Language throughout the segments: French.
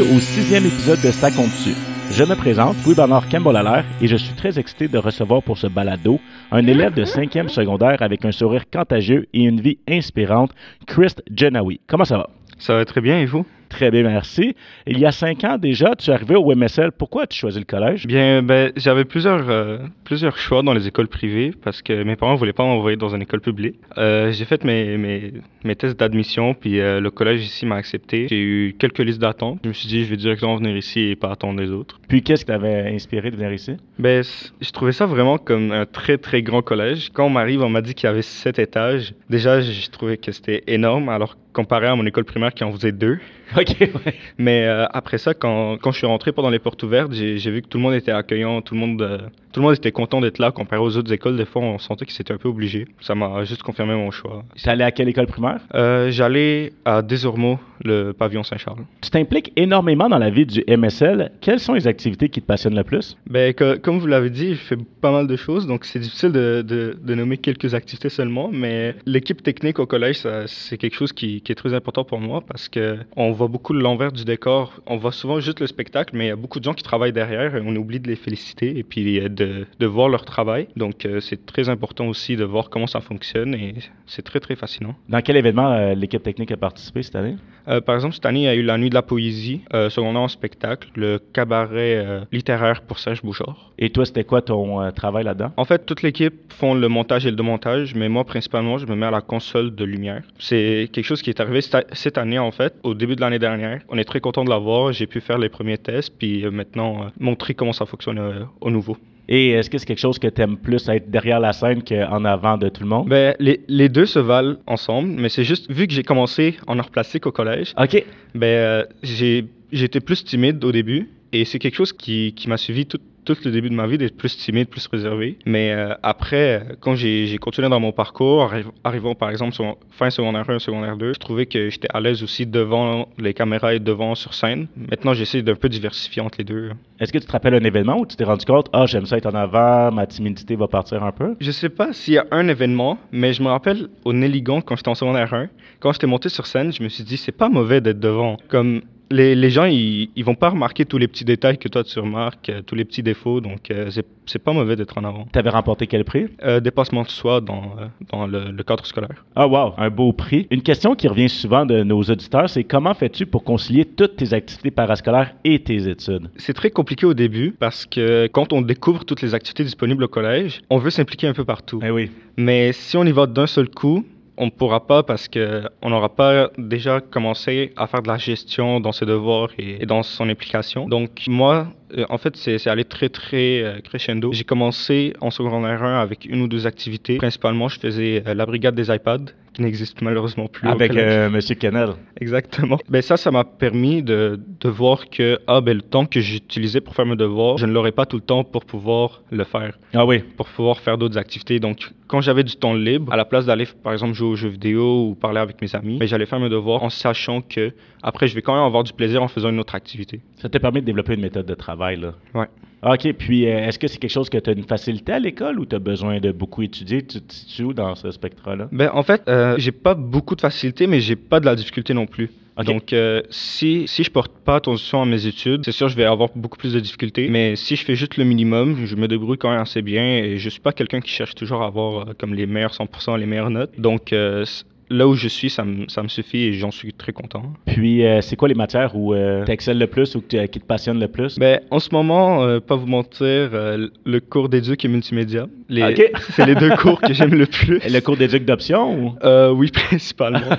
au sixième épisode de Ça compte dessus. Je me présente, Louis Bernard Campbell et je suis très excité de recevoir pour ce balado un élève de cinquième secondaire avec un sourire contagieux et une vie inspirante, Chris Genawi. Comment ça va? Ça va très bien et vous? Très bien, merci. Il y a cinq ans déjà, tu es arrivé au MSL. Pourquoi as-tu choisi le collège? Bien, ben, j'avais plusieurs, euh, plusieurs choix dans les écoles privées parce que mes parents ne voulaient pas m'envoyer dans une école publique. Euh, j'ai fait mes, mes, mes tests d'admission, puis euh, le collège ici m'a accepté. J'ai eu quelques listes d'attente. Je me suis dit, je vais directement venir ici et pas attendre les autres. Puis, qu'est-ce qui t'avait inspiré de venir ici? Ben, je trouvais ça vraiment comme un très, très grand collège. Quand on m'arrive, on m'a dit qu'il y avait sept étages. Déjà, je trouvais que c'était énorme, alors comparé à mon école primaire qui en faisait deux. OK, ouais. Mais euh, après ça, quand, quand, je suis rentré pendant les portes ouvertes, j'ai vu que tout le monde était accueillant, tout le monde, euh, tout le monde était content d'être là comparé aux autres écoles. Des fois, on sentait qu'ils étaient un peu obligés. Ça m'a juste confirmé mon choix. Tu allé à quelle école primaire? Euh, J'allais à Desormeaux, le pavillon Saint-Charles. Tu t'impliques énormément dans la vie du MSL. Quelles sont les activités qui te passionnent le plus? Ben, que, comme vous l'avez dit, je fais pas mal de choses, donc c'est difficile de, de, de, nommer quelques activités seulement, mais l'équipe technique au collège, c'est quelque chose qui, qui, est très important pour moi parce que on voit beaucoup l'envers du décor. On voit souvent juste le spectacle, mais il y a beaucoup de gens qui travaillent derrière et on oublie de les féliciter et puis de de, voir leur travail. Donc, euh, c'est très important aussi de voir comment ça fonctionne et c'est très, très fascinant. Dans quel événement euh, l'équipe technique a participé cette année? Euh, par exemple, cette année, il y a eu la Nuit de la Poésie, secondaire en spectacle, le cabaret littéraire pour Serge Bouchard. Et toi, c'était quoi ton travail là-dedans? En fait, toute l'équipe font le montage et le démontage, mais moi, principalement, je me mets à la console de lumière. C'est quelque chose qui est arrivé cette année, en fait, au début de l'année dernière. On est très content de l'avoir. J'ai pu faire les premiers tests, puis maintenant, montrer comment ça fonctionne au nouveau. Et est-ce que c'est quelque chose que tu aimes plus être derrière la scène qu'en avant de tout le monde? Ben, les, les deux se valent ensemble, mais c'est juste, vu que j'ai commencé en art plastique au collège, OK. ben, euh, j'ai, j'étais plus timide au début, et c'est quelque chose qui, qui m'a suivi toute tout le début de ma vie d'être plus timide, plus réservé. Mais euh, après, quand j'ai continué dans mon parcours, arrivant par exemple sur fin secondaire 1, secondaire 2, je trouvais que j'étais à l'aise aussi devant les caméras et devant sur scène. Maintenant, j'essaie d'un peu diversifier entre les deux. Est-ce que tu te rappelles un événement où tu t'es rendu compte, ah, j'aime ça être en avant, ma timidité va partir un peu? Je sais pas s'il y a un événement, mais je me rappelle au Nelligon, quand j'étais en secondaire 1, quand j'étais monté sur scène, je me suis dit, c'est pas mauvais d'être devant. Comme les, les, gens, ils, ils vont pas remarquer tous les petits détails que toi tu remarques, euh, tous les petits défauts, donc euh, c'est pas mauvais d'être en avant. Tu avais remporté quel prix? Euh, Dépassement de soi dans, dans le, le, cadre scolaire. Ah, wow, un beau prix. Une question qui revient souvent de nos auditeurs, c'est comment fais-tu pour concilier toutes tes activités parascolaires et tes études? C'est très compliqué au début parce que quand on découvre toutes les activités disponibles au collège, on veut s'impliquer un peu partout. Eh oui. Mais si on y va d'un seul coup, on ne pourra pas parce qu'on n'aura pas déjà commencé à faire de la gestion dans ses devoirs et, dans son implication. Donc moi, euh, en fait, c'est allé très, très euh, crescendo. J'ai commencé en secondaire 1 avec une ou deux activités. Principalement, je faisais euh, la brigade des iPads, qui n'existe malheureusement plus. Avec Monsieur Kennel. Exactement. Ben, ça, ça m'a permis de, de, voir que ah, ben, le temps que j'utilisais pour faire mes devoirs, je ne l'aurais pas tout le temps pour pouvoir le faire. Ah oui. Pour pouvoir faire d'autres activités. Donc, quand j'avais du temps libre, à la place d'aller, par exemple, jouer aux jeux vidéo ou parler avec mes amis, ben, j'allais faire mes devoirs en sachant que après, je vais quand même avoir du plaisir en faisant une autre activité. Ça t'a permis de développer une méthode de travail, là. Ouais. OK. Puis, euh, est-ce que c'est quelque chose que tu as une facilité à l'école ou tu as besoin de beaucoup étudier? Tu te situes dans ce spectre-là? Ben, en fait, euh, j'ai pas beaucoup de facilité, mais j'ai pas de la difficulté non plus. Donc, euh, si, si je porte pas attention à mes études, c'est sûr, je vais avoir beaucoup plus de difficultés. Mais si je fais juste le minimum, je me débrouille quand même assez bien et je suis pas quelqu'un qui cherche toujours à avoir euh, comme les meilleurs 100%, les meilleures notes. Donc, euh, là où je suis, ça me, ça me suffit et j'en suis très content. Puis, euh, c'est quoi les matières où euh, tu excelles le plus ou qui te passionnent le plus? Ben, en ce moment, euh, pas vous mentir, euh, le cours d'éduc et multimédia. Les, OK. c'est les deux cours que j'aime le plus. Le cours d'éduc d'option ou? Euh, oui, principalement.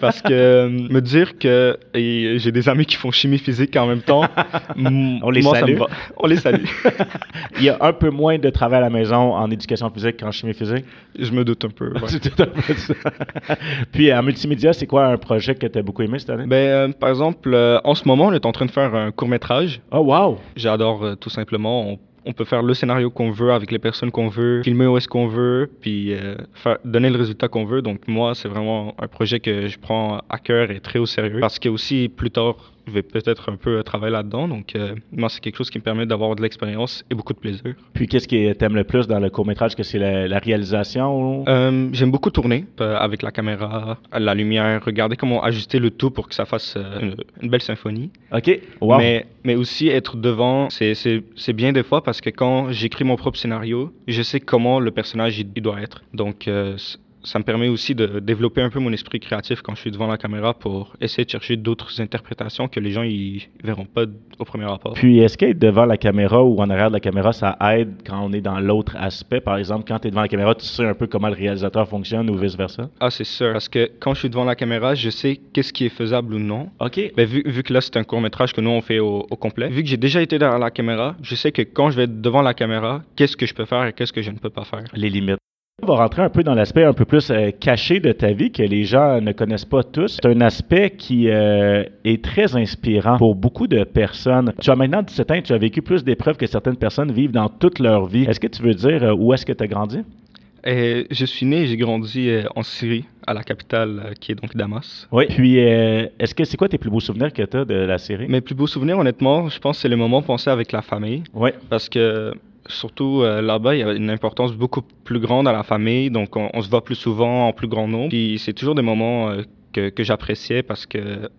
Parce que euh, me dire que j'ai des amis qui font chimie physique en même temps, On les moi, ça salue. me va. On les salue. Il y a un peu moins de travail à la maison en éducation physique qu'en chimie physique? Je me doute un peu. ouais. Puis, en multimédia, c'est quoi un projet que tu as beaucoup aimé cette année? Ben, euh, par exemple, euh, en ce moment, on est en train de faire un court métrage. Oh, wow! J'adore euh, tout simplement. On, on peut faire le scénario qu'on veut avec les personnes qu'on veut, filmer où est-ce qu'on veut, puis euh, faire, donner le résultat qu'on veut. Donc moi, c'est vraiment un projet que je prends à cœur et très au sérieux. Parce que aussi, plus tard je vais peut-être un peu travailler là-dedans. Donc, moi, c'est quelque chose qui me permet d'avoir de l'expérience et beaucoup de plaisir. Puis, qu'est-ce qui t'aime le plus dans le court-métrage? Que c'est la, réalisation? J'aime beaucoup tourner avec la caméra, la lumière, regarder comment ajuster le tout pour que ça fasse une, belle symphonie. OK. Wow. Mais, mais aussi être devant, c'est bien des fois parce que quand j'écris mon propre scénario, je sais comment le personnage il, doit être. Donc, euh, ça me permet aussi de développer un peu mon esprit créatif quand je suis devant la caméra pour essayer de chercher d'autres interprétations que les gens ils verront pas au premier rapport. Puis est-ce qu'être devant la caméra ou en arrière de la caméra, ça aide quand on est dans l'autre aspect? Par exemple, quand tu es devant la caméra, tu sais un peu comment le réalisateur fonctionne ou vice-versa? Ah, c'est sûr. Parce que quand je suis devant la caméra, je sais qu'est-ce qui est faisable ou non. OK. Ben, vu, vu que là, c'est un court-métrage que nous, on fait au, au complet, vu que j'ai déjà été derrière la caméra, je sais que quand je vais être devant la caméra, qu'est-ce que je peux faire et qu'est-ce que je ne peux pas faire. Les limites. On va rentrer un peu dans l'aspect un peu plus euh, caché de ta vie que les gens ne connaissent pas tous. C'est un aspect qui euh, est très inspirant pour beaucoup de personnes. Tu as maintenant 17 ans et tu as vécu plus d'épreuves que certaines personnes vivent dans toute leur vie. Est-ce que tu veux dire euh, où est-ce que tu as grandi? je suis né et j'ai grandi en Syrie, à la capitale qui est donc Damas. Oui. Puis, est-ce que c'est quoi tes plus beaux souvenirs que tu as de la Syrie? Mes plus beaux souvenirs, honnêtement, je pense que c'est les moments passés avec la famille. Oui. Parce que surtout euh, là-bas, il y a une importance beaucoup plus grande à la famille, donc on, se voit plus souvent en plus grand nombre. Puis c'est toujours des moments euh, que, que j'appréciais parce que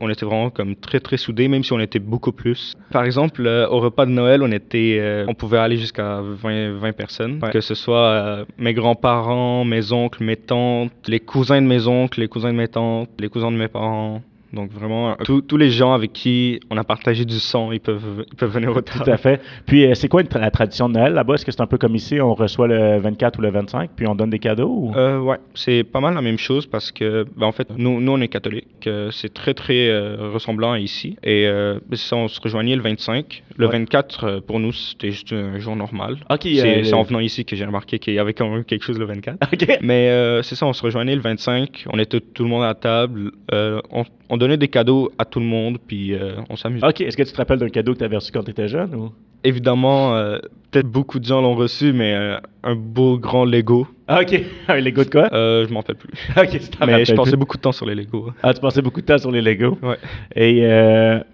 on était vraiment comme très très soudés, même si on était beaucoup plus. Par exemple, euh, au repas de Noël, on était, on pouvait aller jusqu'à 20, 20 personnes, que ce soit mes grands-parents, mes oncles, mes tantes, les cousins de mes oncles, les cousins de mes tantes, les cousins de mes parents. Donc vraiment, euh, tous les gens avec qui on a partagé du son, ils peuvent, ils peuvent venir au table. Tout à fait. Puis euh, c'est quoi la tradition de Noël là-bas? Est-ce que c'est un peu comme ici, on reçoit le 24 ou le 25, puis on donne des cadeaux? Ou? Euh, ouais, c'est pas mal la même chose parce que, ben, en fait, nous, nous on est catholiques. c'est très très ressemblant à ici. Et ça, on se rejoignait le 25. Le 24, pour nous, c'était juste un jour normal. Ok. c'est en venant ici que j'ai remarqué qu'il y avait quand même quelque chose le 24. Ok. Mais c'est ça, on se rejoignait le 25. On était tout le monde à table. on on donnait des cadeaux à tout le monde, puis euh, on s'amusait. OK. Est-ce que tu te rappelles d'un cadeau que tu avais reçu quand tu étais jeune ou? Évidemment, euh, peut-être beaucoup de gens l'ont reçu, mais euh, un beau grand Lego. Ah, OK. Un Lego de quoi? je m'en rappelle plus. OK, Mais je passais beaucoup de temps sur les Lego. Ah, tu passais beaucoup de temps sur les Lego? Ouais. Et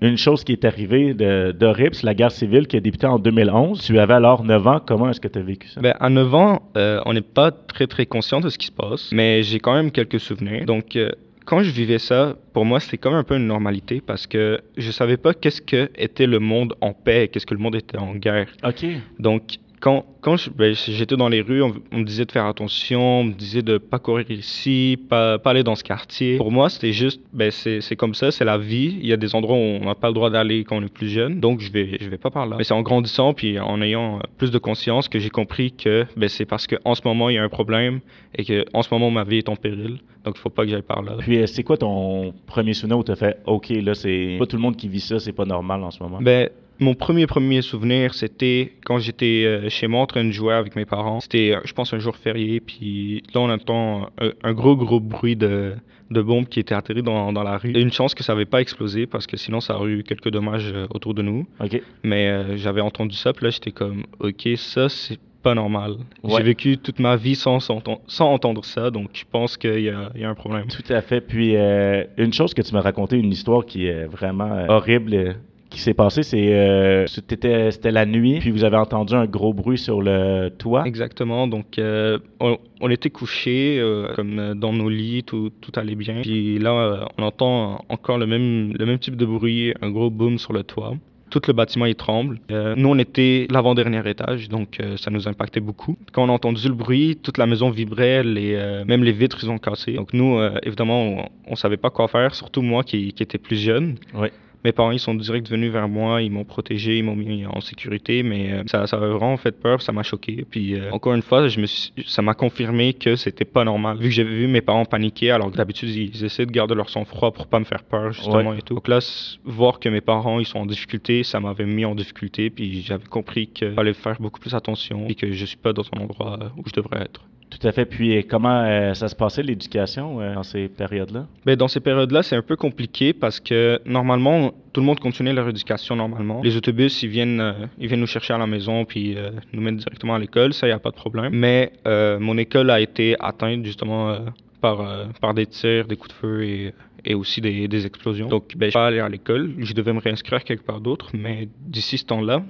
une chose qui est arrivée d'horrible, c'est la guerre civile qui a débuté en 2011. Tu avais alors 9 ans. Comment est-ce que tu as vécu ça? Ben, à 9 ans, on n'est pas très, très conscient de ce qui se passe, mais j'ai quand même quelques souvenirs. Donc, quand je vivais ça, pour moi, c'était comme un peu une normalité parce que je savais pas qu'est-ce que était le monde en paix, qu'est-ce que le monde était en guerre. OK. Donc, quand, quand ben, j'étais dans les rues, on, me disait de faire attention, on me disait de pas courir ici, pas, pas aller dans ce quartier. Pour moi, c'était juste, ben, c'est comme ça, c'est la vie. Il y a des endroits où on n'a pas le droit d'aller quand on est plus jeune, donc je vais, je vais pas par là. Mais c'est en grandissant puis en ayant plus de conscience que j'ai compris que ben, c'est parce qu'en ce moment, il y a un problème et que en ce moment, ma vie est en péril. Donc, il faut pas que j'aille par là. Puis, euh, c'est quoi ton premier souvenir où tu as fait, OK, là, c'est pas tout le monde qui vit ça, c'est pas normal en ce moment? Ben, mon premier premier souvenir, c'était quand j'étais euh, chez moi en train de jouer avec mes parents. C'était, euh, je pense, un jour férié. Puis là, on entend un, gros, gros bruit de, de bombe qui était atterri dans, dans la rue. une chance que ça n'avait pas explosé parce que sinon, ça aurait eu quelques dommages euh, autour de nous. Mais j'avais entendu ça. Puis là, j'étais comme, OK, ça, c'est pas normal. J'ai vécu toute ma vie sans, sans, entendre ça, donc je pense qu'il y, y, a un problème. Tout à fait. Puis, une chose que tu m'as raconté, une histoire qui est vraiment horrible qui s'est passé, c'est euh, c'était la nuit, puis vous avez entendu un gros bruit sur le toit. Exactement. Donc euh, on, était couchés euh, comme dans nos lits, tout, tout allait bien. Puis là, on entend encore le même le même type de bruit, un gros boom sur le toit. Tout le bâtiment il tremble. nous, on était l'avant-dernier étage, donc ça nous impactait beaucoup. Quand on a entendu le bruit, toute la maison vibrait, les, même les vitres ils ont cassé. Donc nous, évidemment, on, ne savait pas quoi faire, surtout moi qui, qui était plus jeune. Oui mes parents ils sont direct venus vers moi, ils m'ont protégé, ils m'ont mis en sécurité, mais euh, ça, ça a vraiment fait peur, ça m'a choqué. Puis euh, encore une fois, je me ça m'a confirmé que c'était pas normal. Vu que j'avais vu mes parents paniquer, alors que d'habitude ils essaient de garder leur sang-froid pour pas me faire peur justement et tout. Donc là, voir que mes parents ils sont en difficulté, ça m'avait mis en difficulté, puis j'avais compris qu'il fallait faire beaucoup plus attention et que je suis pas dans un endroit où je devrais être. Tout à fait. Puis comment euh, ça se passait l'éducation euh, dans ces périodes-là? Bien, dans ces périodes-là, c'est un peu compliqué parce que normalement, tout le monde continuait leur éducation normalement. Les autobus, ils viennent, euh, ils viennent nous chercher à la maison puis nous mettent directement à l'école. Ça, il n'y a pas de problème. Mais mon école a été atteinte justement par, par des tirs, des coups de feu et, et aussi des, des explosions. Donc, ben, je pas aller à l'école. Je devais me réinscrire quelque part d'autre, mais d'ici ce temps-là,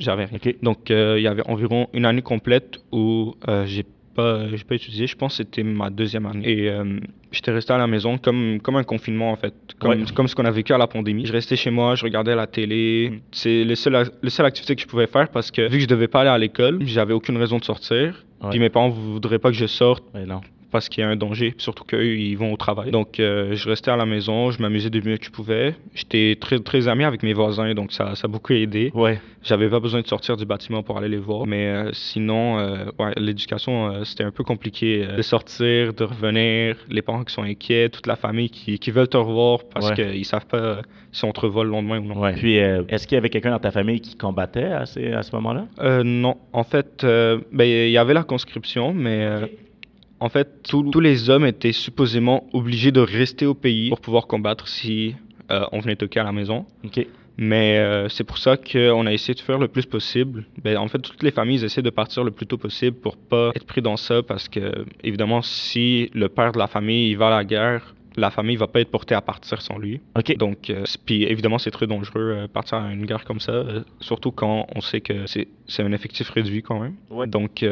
j'avais rien. Donc, euh, il y avait environ une année complète où euh, j'ai pas, j'ai pas étudié. Je pense que c'était ma deuxième année. Et euh, j'étais resté à la maison comme, comme un confinement, en fait. Comme, comme ce qu'on a vécu à la pandémie. Je restais chez moi, je regardais la télé. Mm. C'est le seul, le seule activité que je pouvais faire parce que vu que je devais pas aller à l'école, j'avais aucune raison de sortir. Puis mes parents voudraient pas que je sorte. non parce qu'il y a un danger, surtout qu'eux, ils vont au travail. Donc, euh, je restais à la maison, je m'amusais du mieux que je pouvais. J'étais très, très ami avec mes voisins, donc ça, ça a beaucoup aidé. Ouais. J'avais pas besoin de sortir du bâtiment pour aller les voir. Mais euh, sinon, euh, ouais, l'éducation, c'était un peu compliqué de sortir, de revenir, les parents qui sont inquiets, toute la famille qui, qui veulent te revoir parce qu'ils savent pas si on te revoit le lendemain ou non. Ouais. Puis, est-ce qu'il y avait quelqu'un dans ta famille qui combattait à, ces, à ce moment-là? non. En fait, ben, il y avait la conscription, mais en fait, tous les hommes étaient supposément obligés de rester au pays pour pouvoir combattre si euh, on venait toquer à la maison. Mais euh, c'est pour ça qu'on a essayé de faire le plus possible. Ben, en fait, toutes les familles essaient de partir le plus tôt possible pour pas être pris dans ça parce que, évidemment, si le père de la famille il va à la guerre, la famille va pas être portée à partir sans lui. OK. Donc, euh, puis évidemment, c'est très dangereux euh, partir à une guerre comme ça, euh, surtout quand on sait que c'est, un effectif réduit quand même. Ouais. Donc,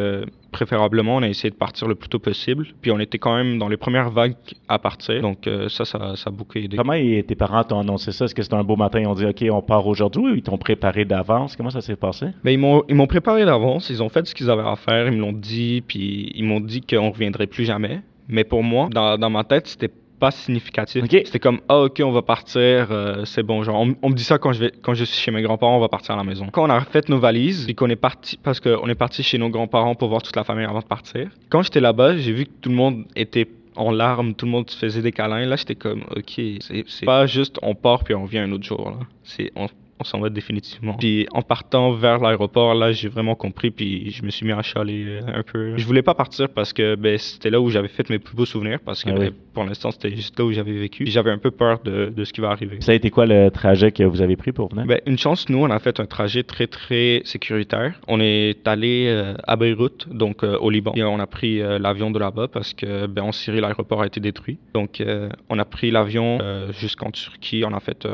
préférablement, on a essayé de partir le plus tôt possible. Puis on était quand même dans les premières vagues à partir. Donc, ça, ça, ça a beaucoup aidé. Comment tes parents t'ont annoncé ça? Est-ce que c'était un beau matin, ils ont dit, OK, on part aujourd'hui ou ils t'ont préparé d'avance? Comment ça s'est passé? Ben, ils m'ont, ils m'ont préparé d'avance. Ils ont fait ce qu'ils avaient à faire. Ils me l'ont dit. Puis ils m'ont dit qu'on reviendrait plus jamais. Mais pour moi, dans, dans ma tête, c'était pas significatif. C'était comme ah ok on va partir, euh, c'est bon genre on, me dit ça quand je vais quand je suis chez mes grands-parents on va partir à la maison. Quand on a fait nos valises puis qu'on est parti parce qu'on est parti chez nos grands-parents pour voir toute la famille avant de partir. Quand j'étais là-bas j'ai vu que tout le monde était en larmes, tout le monde faisait des câlins. Là j'étais comme ok c'est pas juste on part puis on vient un autre jour là. On on s'en va définitivement. Puis en partant vers l'aéroport, là, j'ai vraiment compris, puis je me suis mis à chialer euh, un peu. Je voulais pas partir parce que ben, c'était là où j'avais fait mes plus beaux souvenirs, parce que ah ben, pour l'instant, c'était juste là où j'avais vécu. J'avais un peu peur de, de, ce qui va arriver. Ça a été quoi le trajet que vous avez pris pour venir? Ben, une chance, nous, on a fait un trajet très, très sécuritaire. On est allé euh, à Beyrouth, donc euh, au Liban, et on a pris l'avion de là-bas parce que ben, en Syrie, l'aéroport a été détruit. Donc, on a pris l'avion jusqu'en Turquie, on a fait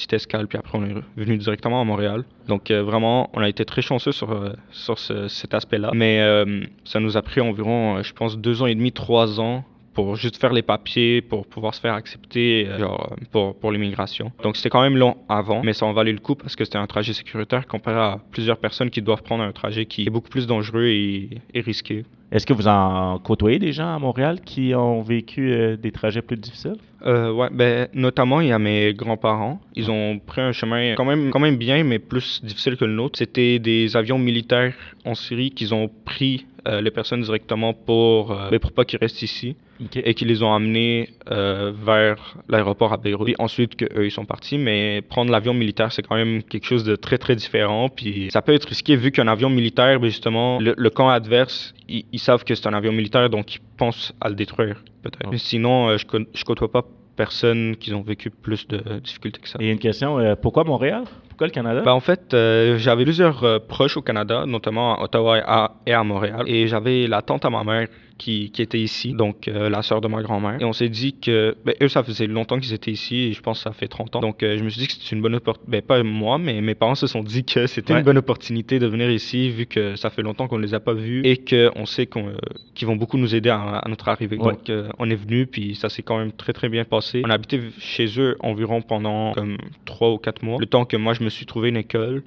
petite escale, puis après on est venu directement à Montréal. Donc euh, vraiment, on a été très chanceux sur, euh, sur cet aspect-là. Mais euh, ça nous a pris environ, je pense, deux ans et demi, trois ans pour juste faire les papiers, pour pouvoir se faire accepter genre, pour, pour l'immigration. Donc c'était quand même long avant, mais ça en valait le coup parce que c'était un trajet sécuritaire comparé à plusieurs personnes qui doivent prendre un trajet qui est beaucoup plus dangereux et, et risqué. Est-ce que vous en côtoyez des gens à Montréal qui ont vécu euh, des trajets plus difficiles? Euh, ouais, ben, notamment, il y a mes grands-parents. Ils ont pris un chemin quand même, quand même bien, mais plus difficile que le nôtre. C'était des avions militaires en Syrie qu'ils ont pris euh, les personnes directement pour, euh, pour pas qu'ils restent ici et qu'ils les ont amenés euh, vers l'aéroport à Beyrouth. Ensuite, qu'eux, ils sont partis. Mais prendre l'avion militaire, c'est quand même quelque chose de très, très différent. Puis ça peut être risqué vu qu'un avion militaire, ben justement, le, camp adverse, ils, savent que c'est un avion militaire, donc ils pensent à le détruire, peut-être. Sinon, je, je côtoie pas personnes qui ont vécu plus de difficultés que ça. Et une question, pourquoi Montréal? le Canada? Ben, en fait, euh, j'avais plusieurs euh, proches au Canada, notamment à Ottawa et à Montréal. Et j'avais la tante à ma mère qui, qui était ici, donc euh, la sœur de ma grand-mère. Et on s'est dit que, ben, eux, ça faisait longtemps qu'ils étaient ici, et je pense que ça fait 30 ans. Donc, euh, je me suis dit que c'était une bonne opportunité. Ben, pas moi, mais mes parents se sont dit que c'était une bonne opportunité de venir ici, vu que ça fait longtemps qu'on ne les a pas vus, et qu'on sait qu'on, euh, qu'ils vont beaucoup nous aider à, notre arrivée. Donc, on est venu, puis ça s'est quand même très, très bien passé. On a habité chez eux environ pendant comme 3 ou 4 mois, le temps que moi, je me suis trouvé une école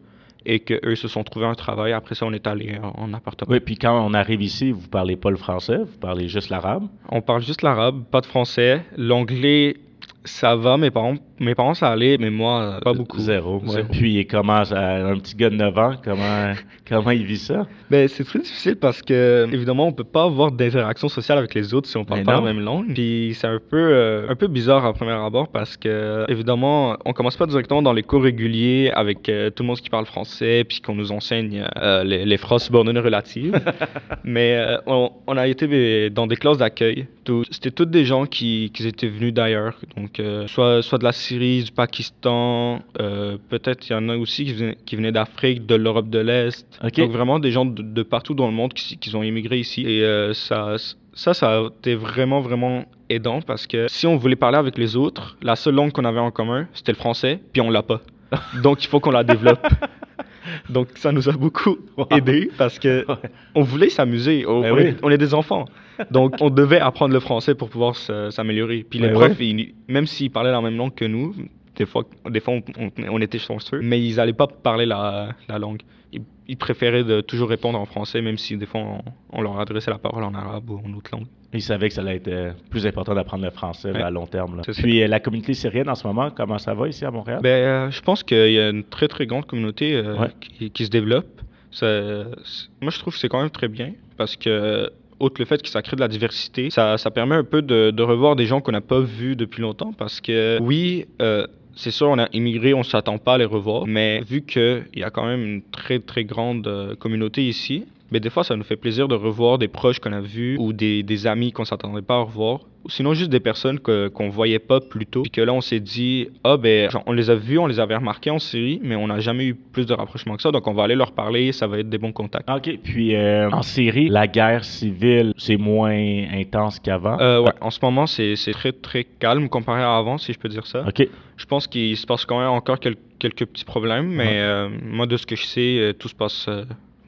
et qu'eux se sont trouvés un travail. Après ça, on est allé en, appartement. Oui, puis quand on arrive ici, vous parlez pas le français, vous parlez juste l'arabe? On parle juste l'arabe, pas de français. L'anglais, ça va, mes parents, mes parents ça allait, mais moi, pas beaucoup. Zéro. Puis il commence à un petit gars de 9 ans, comment, comment il vit ça? Ben, c'est très difficile parce que, évidemment, on peut pas avoir d'interaction sociale avec les autres si on parle pas la même langue. Puis c'est un peu, euh, un peu bizarre à premier abord parce que, évidemment, on commence pas directement dans les cours réguliers avec euh, tout le monde qui parle français, puis qu'on nous enseigne euh, les, les, phrases subordonnées relatives. mais on, on, a été dans des classes d'accueil. C'était toutes des gens qui, qui étaient venus d'ailleurs. Donc, soit, soit de la Syrie, du Pakistan, euh, peut-être il y en a aussi qui venaient, qui venaient d'Afrique, de l'Europe de l'Est. Donc vraiment des gens de, partout dans le monde qui, qui ont immigré ici. Et euh, ça, ça, ça a été vraiment, vraiment aidant parce que si on voulait parler avec les autres, la seule langue qu'on avait en commun, c'était le français, puis on l'a pas. Donc il faut qu'on la développe. Donc ça nous a beaucoup aidé parce que on voulait s'amuser. On, Ben on oui. est, on est des enfants. Donc on devait apprendre le français pour pouvoir s'améliorer. Puis les Ben profs, ils- même s'ils parlaient la même langue que nous, des fois, des fois on, on- était chanceux, mais ils n'allaient pas parler la, la langue. Ils, ils préféraient de toujours répondre en français, même si des fois on, on leur adressait la parole en arabe ou en autre langue. Il savait que ça allait être euh, plus important d'apprendre le français là, à long terme. là. Ça. Puis euh, la communauté syrienne en ce moment, comment ça va ici à Montréal? Ben, euh, je pense qu'il y a une très très grande communauté euh, Ouais. qui, qui se développe. Ça- moi, je trouve que c'est quand même très bien parce que, outre le fait que ça crée de la diversité, ça, ça permet un peu de, de revoir des gens qu'on n'a pas vus depuis longtemps parce que, oui, euh, c'est sûr, on a immigré, on s'attend pas à les revoir, mais vu qu'il y a quand même une très très grande euh, communauté ici, mais des fois, ça nous fait plaisir de revoir des proches qu'on a vus ou des, des amis qu'on s'attendait pas à revoir. Ou sinon, juste des personnes qu'on voyait pas plus tôt. Puis que là, on s'est dit, ah ben, genre, on les a vus, on les avait remarqués en série, mais on n'a jamais eu plus de rapprochement que ça. Donc, on va aller leur parler, ça va être des bons contacts. Ah, OK. Puis euh, en Syrie, la guerre civile, c'est moins intense qu'avant? Euh, ouais, en ce moment, c'est, très très calme comparé à avant, si je peux dire ça. OK. Je pense qu'il se passe quand même encore quel- quelques petits problèmes, mais Ouais. euh, moi, de ce que je sais, euh, tout se passe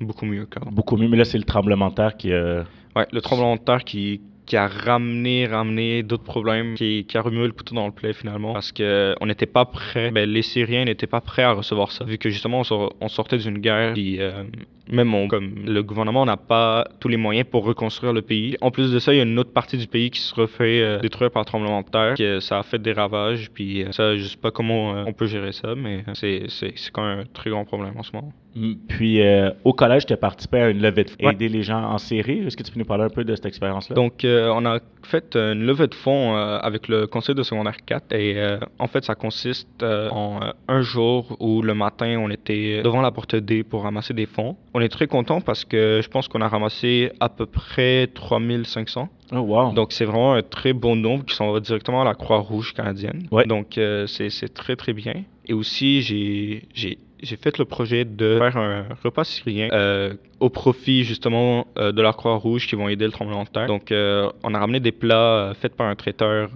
beaucoup mieux qu'avant. Beaucoup mieux, mais là, c'est le tremblement de terre qui a... Ouais, le tremblement de terre qui, qui a ramené, ramené d'autres problèmes, qui, qui a remué le couteau dans le plaid finalement, parce que on n'était pas prêts, ben, les Syriens n'étaient pas prêts à recevoir ça, vu que justement on, sor- on sortait d'une guerre, puis euh, même on- comme le gouvernement n'a pas tous les moyens pour reconstruire le pays. En plus de ça, il y a une autre partie du pays qui se refait euh, détruire par le tremblement de terre, que ça a fait des ravages, puis euh, ça, je sais pas comment euh, on peut gérer ça, mais c'est quand même un très grand problème en ce moment. Mm, Puis euh, au collège, tu as participé à une levée de fonds, Ouais. aider les gens en Syrie. Est-ce que tu peux nous parler un peu de cette expérience-là? Donc, on a fait une levée de fonds avec le conseil de secondaire 4 et en fait, ça consiste en un jour où le matin, on était devant la porte D pour ramasser des fonds. On est très content parce que je pense qu'on a ramassé à peu près 3500. Oh, wow. Donc, c'est vraiment un très bon nombre qui s'en va directement à la Croix-Rouge canadienne. Ouais. Donc, euh, c'est c'est très, très bien. Et aussi, j'ai j'ai- fait le projet de faire un repas syrien euh, au profit, justement, euh, de la Croix-Rouge qui vont aider le tremblement de terre. Donc, euh, on a ramené des plats faits par un traiteur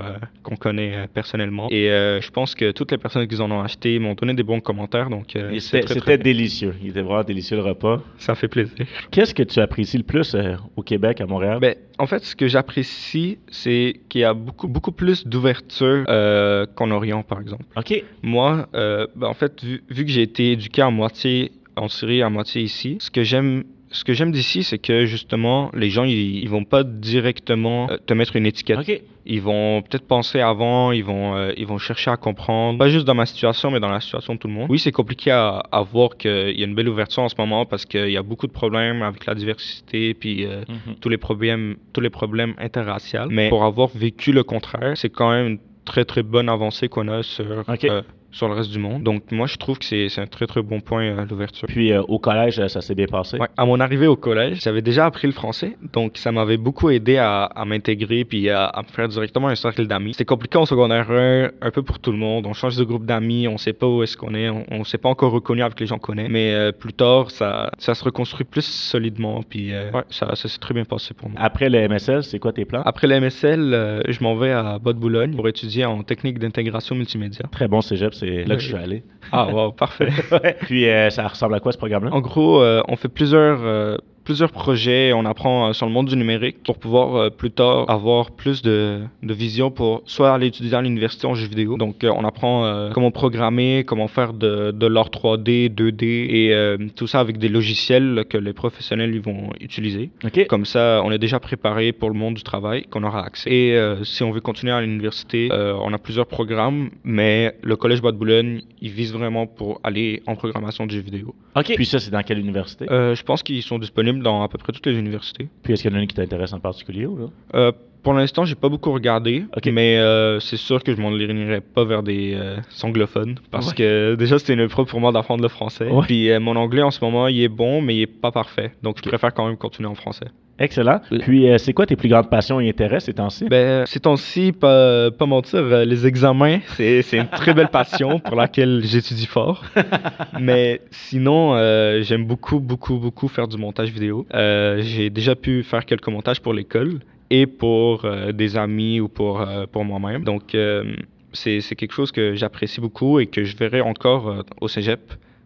qu'on connaît personnellement. Et je pense que toutes les personnes qui en ont acheté m'ont donné des bons commentaires. Donc, C'était très, délicieux. Il était vraiment délicieux le repas. Ça fait plaisir. Qu'est-ce que tu apprécies le plus au Québec, à Montréal? Ben, en fait, ce que j'apprécie, c'est qu'il y a beaucoup, beaucoup plus d'ouverture euh, qu'en Orient, par exemple. OK. Moi, euh, ben, en fait, vu, vu que j'ai été éduqué à moitié en Syrie, à moitié ici, ce que j'aime, ce que j'aime d'ici, c'est que justement, les gens, ils, ils vont pas directement euh, te mettre une étiquette. Ils vont peut-être penser avant, ils vont, euh, ils vont chercher à comprendre, pas juste dans ma situation, mais dans la situation de tout le monde. Oui, c'est compliqué à, à voir qu'il y a une belle ouverture en ce moment parce qu'il y a beaucoup de problèmes avec la diversité, puis euh, Mhm. tous les problèmes, tous les problèmes interraciaux. Mais pour avoir vécu le contraire, c'est quand même une très très bonne avancée qu'on a sur, euh, sur le reste du monde. Donc moi je trouve que c'est un très très bon point euh, l'ouverture. Puis euh, au collège, euh, ça s'est bien passé? Ouais, à mon arrivée au collège, j'avais déjà appris le français, donc ça m'avait beaucoup aidé à, à m'intégrer puis à, à me faire directement un cercle d'amis. C'était compliqué en secondaire 1, un peu pour tout le monde. On change de groupe d'amis, on sait pas où est-ce qu'on est, on, on s'est pas encore reconnu avec les gens qu'on connaît, mais euh, plus tard, ça, ça se reconstruit plus solidement, puis ouais, ça, ça s'est très bien passé pour moi. Après le MSL, c'est quoi tes plans? Après la MSL, je m'en vais à Bas-de-Boulogne pour étudier en technique d'intégration multimédia. Très bon cégep, c'est là que je suis allé. Ah, wow, parfait. Puis euh, ça ressemble à quoi ce programme-là? En gros, euh, on fait plusieurs, euh, plusieurs projets, on apprend euh, sur le monde du numérique pour pouvoir euh, plus tard avoir plus de, de vision pour soit aller étudier à l'université en jeux vidéo. Donc, euh, on apprend comment programmer, comment faire de, de l'art 3D, 2D et euh, tout ça avec des logiciels que les professionnels ils vont utiliser. OK. Comme ça, on est déjà préparé pour le monde du travail, qu'on aura accès. Et euh, si on veut continuer à l'université, euh, on a plusieurs programmes, mais le Collège Bois de Boulogne, il vise vraiment pour aller en programmation de jeux vidéo. OK. Puis ça, c'est dans quelle université? Euh, je pense qu'ils sont disponibles dans à peu près toutes les universités. Puis est-ce qu'il y en a une qui t'intéresse en particulier ou là? Euh, pour l'instant, j'ai pas beaucoup regardé, Ok. mais euh, c'est sûr que je m'en lirai pas vers des euh, anglophones parce Ouais. que déjà c'était une épreuve pour moi d'apprendre le français. Ouais. Puis mon anglais en ce moment, il est bon, mais il est pas parfait, donc je préfère quand même continuer en français. Excellent. Puis euh, c'est quoi tes plus grandes passions et intérêts ces temps-ci? Ben, ces temps-ci, pas, pas mentir, euh, les examens, c'est c'est une très belle passion pour laquelle j'étudie fort. Mais sinon, euh, j'aime beaucoup, beaucoup, beaucoup faire du montage vidéo. Euh, J'ai déjà pu faire quelques montages pour l'école. et pour euh, des amis ou pour, euh, pour moi-même. Donc, euh, c'est c'est quelque chose que j'apprécie beaucoup et que je verrai encore euh, au cégep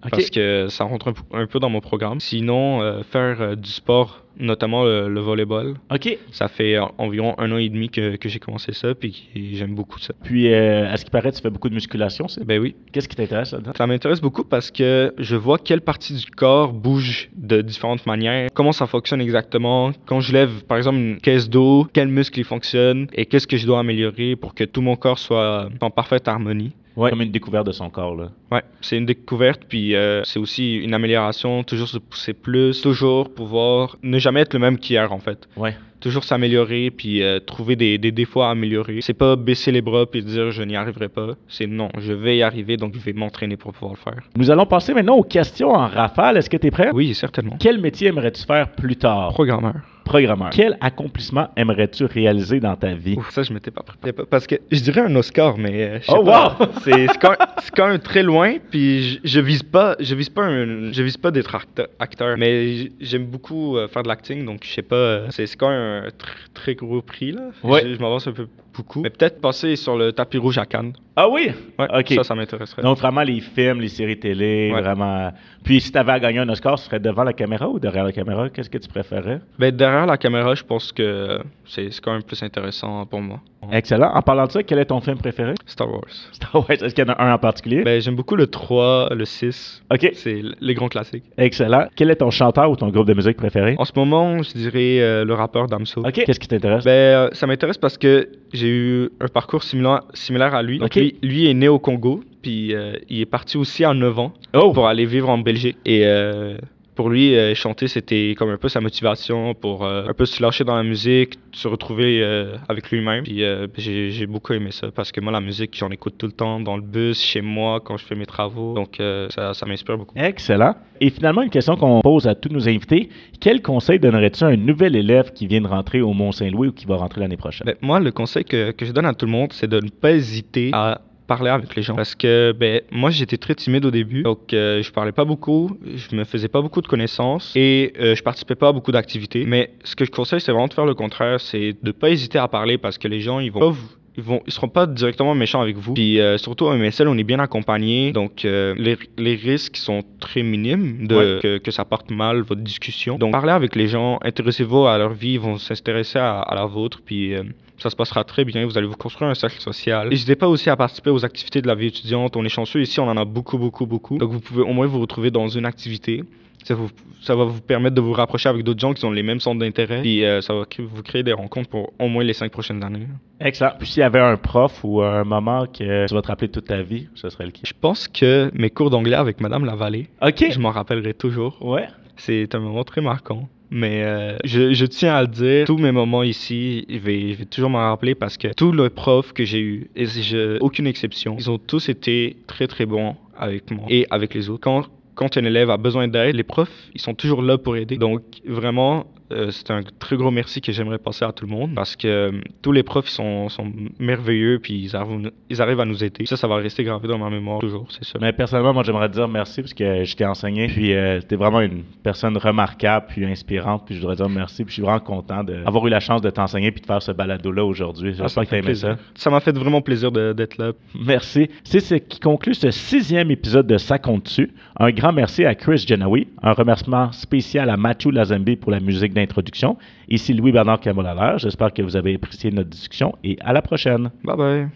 OK. parce que ça rentre un, peu dans mon programme. Sinon, euh, faire euh, du sport, notamment le, le volleyball, OK. ça fait en- environ un an et demi que, que j'ai commencé ça puis j'aime beaucoup ça. Puis, euh, à ce qui paraît, tu fais beaucoup de musculation, c'est Ben oui, Qu'est-ce qui t'intéresse là-dedans? Ça m'intéresse beaucoup parce que je vois quelle partie du corps bouge de différentes manières, comment ça fonctionne exactement? Quand je lève, par exemple, une caisse d'eau, quels muscles ils fonctionnent et qu'est-ce que je dois améliorer pour que tout mon corps soit en parfaite harmonie? Ouais. Comme une découverte de son corps, là. Ouais, c'est une découverte, puis euh, c'est aussi une amélioration, toujours se pousser plus, toujours pouvoir ne jamais être le même qu'hier en fait. Ouais. Toujours s'améliorer, puis euh, trouver des, des défauts à améliorer. C'est pas baisser les bras puis dire je n'y arriverai pas. C'est non, je vais y arriver, donc je vais m'entraîner pour pouvoir le faire. Nous allons passer maintenant aux questions en rafale. Est-ce que tu es prêt? Oui, certainement. Quel métier aimerais-tu faire plus tard? Programmeur. Programmeur. Quel accomplissement aimerais-tu réaliser dans ta vie? Ouf, ça, je m'étais pas préparé. Parce que je dirais un Oscar, mais. euh, je sais Oh, pas. wow! C'est c'est quand, quand même très loin, puis je, je vise pas, je vise pas, un- je vise pas d'être acte- acteur, mais j'aime beaucoup euh, faire de l'acting, donc je sais pas. euh, C'est quand même un tr- très gros prix là. Ouais. Je, je m'avance un peu beaucoup, mais peut-être passer sur le tapis rouge à Cannes. Ah oui? Ouais. OK. Ça, ça m'intéresserait. Donc, vraiment, les films, les séries télé, Ouais. vraiment. Puis, si tu avais à gagner un Oscar, ce serait devant la caméra ou derrière la caméra? Qu'est-ce que tu préférais? Ben, derrière la caméra, je pense que c'est quand même plus intéressant pour moi. Excellent. En parlant de ça, quel est ton film préféré? Star Wars. Star Wars. Est-ce qu'il y en a un en particulier? Ben, j'aime beaucoup le 3, le 6. OK. C'est les grands classiques. Excellent. Quel est ton chanteur ou ton groupe de musique préféré? En ce moment, je dirais euh, le rappeur Damso. OK. Qu'est-ce qui t'intéresse? Ben, euh, ça m'intéresse parce que j'ai eu un parcours similaire, similaire à lui. Ok. lui, lui est né au Congo, puis euh, il est parti aussi à 9 ans oh! pour aller vivre en Belgique. Et pour lui, euh, chanter, c'était comme un peu sa motivation pour euh, un peu se lâcher dans la musique, se retrouver euh, avec lui-même. Puis euh, j'ai beaucoup aimé ça parce que moi, la musique, j'en écoute tout le temps, dans le bus, chez moi, quand je fais mes travaux. Donc, ça, ça m'inspire beaucoup. Excellent. Et finalement, une question qu'on pose à tous nos invités. Quel conseil donnerais-tu à un nouvel élève qui vient de rentrer au Mont-Saint-Louis ou qui va rentrer l'année prochaine? Ben, moi, le conseil que, que je donne à tout le monde, c'est de ne pas hésiter à parler avec les gens. Parce que, ben, moi, j'étais très timide au début. Donc, euh, je parlais pas beaucoup. Je me faisais pas beaucoup de connaissances. Et euh, je participais pas à beaucoup d'activités. Mais ce que je conseille, c'est vraiment de faire le contraire. C'est de pas hésiter à parler parce que les gens, ils vont pas vous- ils vont ils seront pas directement méchants avec vous puis euh, surtout à MSL on est bien accompagné donc euh, les, les risques sont très minimes de Ouais. que, que ça parte mal votre discussion donc parlez avec les gens intéressez-vous à leur vie ils vont s'intéresser à, à la vôtre puis euh, ça se passera très bien, vous allez vous construire un cercle social. N'hésitez pas aussi à participer aux activités de la vie étudiante. On est chanceux ici, on en a beaucoup, beaucoup, beaucoup. Donc vous pouvez au moins vous retrouver dans une activité. Ça, vous- ça va vous permettre de vous rapprocher avec d'autres gens qui ont les mêmes centres d'intérêt. Puis euh, ça va vous créer des rencontres pour au moins les cinq prochaines années. Excellent. Puis s'il y avait un prof ou un moment que tu vas te rappeler toute ta vie, ce serait lequel? Je pense que mes cours d'anglais avec Madame Lavallée, OK. je m'en rappellerai toujours. Ouais. C'est un moment très marquant. Mais euh, je, je tiens à le dire, tous mes moments ici, je vais, je vais toujours m'en rappeler parce que tous les profs que j'ai eus, et je- aucune exception, ils ont tous été très très bons avec moi et avec les autres. Quand, quand un élève a besoin d'aide, les profs, ils sont toujours là pour aider. Donc vraiment, euh, c'est un très gros merci que j'aimerais passer à tout le monde parce que euh, tous les profs ils sont, sont merveilleux puis ils arrivent, ils arrivent à nous aider. Ça, ça va rester gravé dans ma mémoire toujours, c'est ça. Mais personnellement, moi, j'aimerais te dire merci parce que je t'ai enseigné. Puis, euh, t'es vraiment une personne remarquable, puis inspirante. Puis, je voudrais dire merci. Puis, je suis vraiment content d'avoir eu la chance de t'enseigner puis de faire ce balado-là aujourd'hui. Ah, J'espère que aimé ça. plaisir. Ça m'a fait vraiment plaisir d'être là. Merci. C'est ce qui conclut ce sixième épisode de Ça compte dessus. Un grand merci à Chris Genawi. Un remerciement spécial à Mathieu Lazambi pour la musique d'introduction. Ici Louis-Bernard Camolalaire. J'espère que vous avez apprécié notre discussion et à la prochaine. Bye bye.